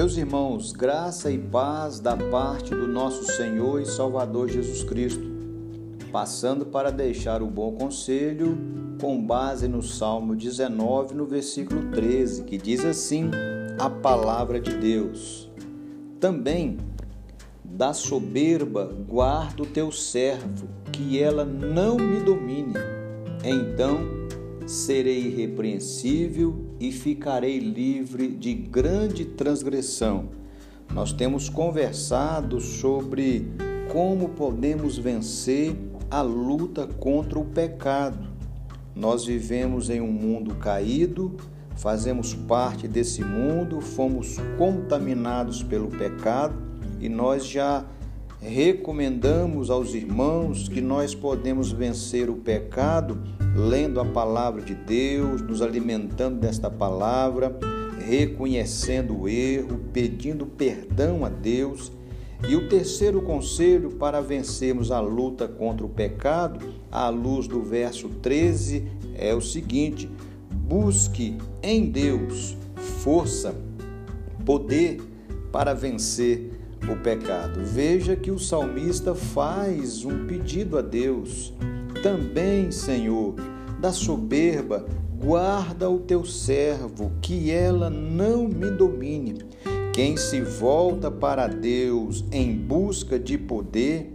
Meus irmãos, graça e paz da parte do nosso Senhor e Salvador Jesus Cristo, passando para deixar o bom conselho com base no Salmo 19, no versículo 13, que diz assim: a palavra de Deus. Também da soberba guarda o teu servo, que ela não me domine. Então serei irrepreensível e ficarei livre de grande transgressão. Nós temos conversado sobre como podemos vencer a luta contra o pecado. Nós vivemos em um mundo caído, fazemos parte desse mundo, fomos contaminados pelo pecado e nós já recomendamos aos irmãos que nós podemos vencer o pecado lendo a palavra de Deus, nos alimentando desta palavra, reconhecendo o erro, pedindo perdão a Deus. E o terceiro conselho para vencermos a luta contra o pecado, à luz do verso 13, é o seguinte: busque em Deus força, poder para vencer o pecado. Veja que o salmista faz um pedido a Deus. Também, Senhor, da soberba, guarda o teu servo, que ela não me domine. Quem se volta para Deus em busca de poder,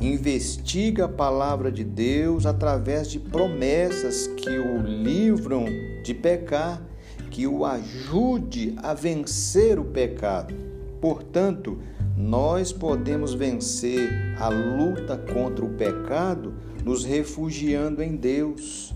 investiga a palavra de Deus através de promessas que o livram de pecar, que o ajude a vencer o pecado. Portanto, nós podemos vencer a luta contra o pecado nos refugiando em Deus,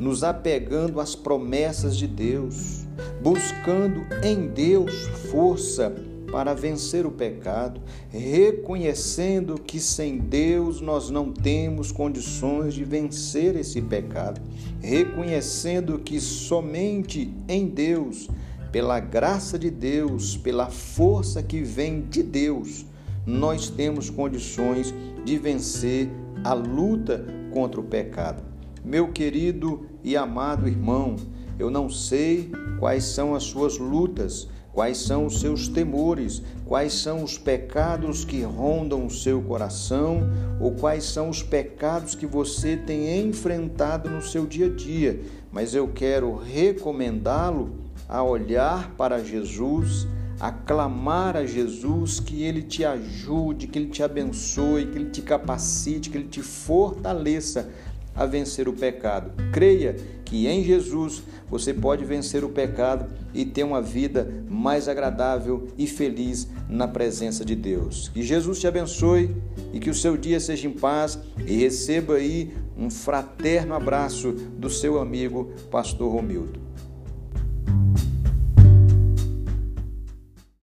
nos apegando às promessas de Deus, buscando em Deus força para vencer o pecado, reconhecendo que sem Deus nós não temos condições de vencer esse pecado, reconhecendo que somente em Deus pela graça de Deus, pela força que vem de Deus, nós temos condições de vencer a luta contra o pecado. Meu querido e amado irmão, eu não sei quais são as suas lutas, quais são os seus temores, quais são os pecados que rondam o seu coração ou quais são os pecados que você tem enfrentado no seu dia a dia, mas eu quero recomendá-lo a olhar para Jesus, a clamar a Jesus que ele te ajude, que ele te abençoe, que ele te capacite, que ele te fortaleça a vencer o pecado. Creia que em Jesus você pode vencer o pecado e ter uma vida mais agradável e feliz na presença de Deus. Que Jesus te abençoe e que o seu dia seja em paz e receba aí um fraterno abraço do seu amigo Pastor Romildo.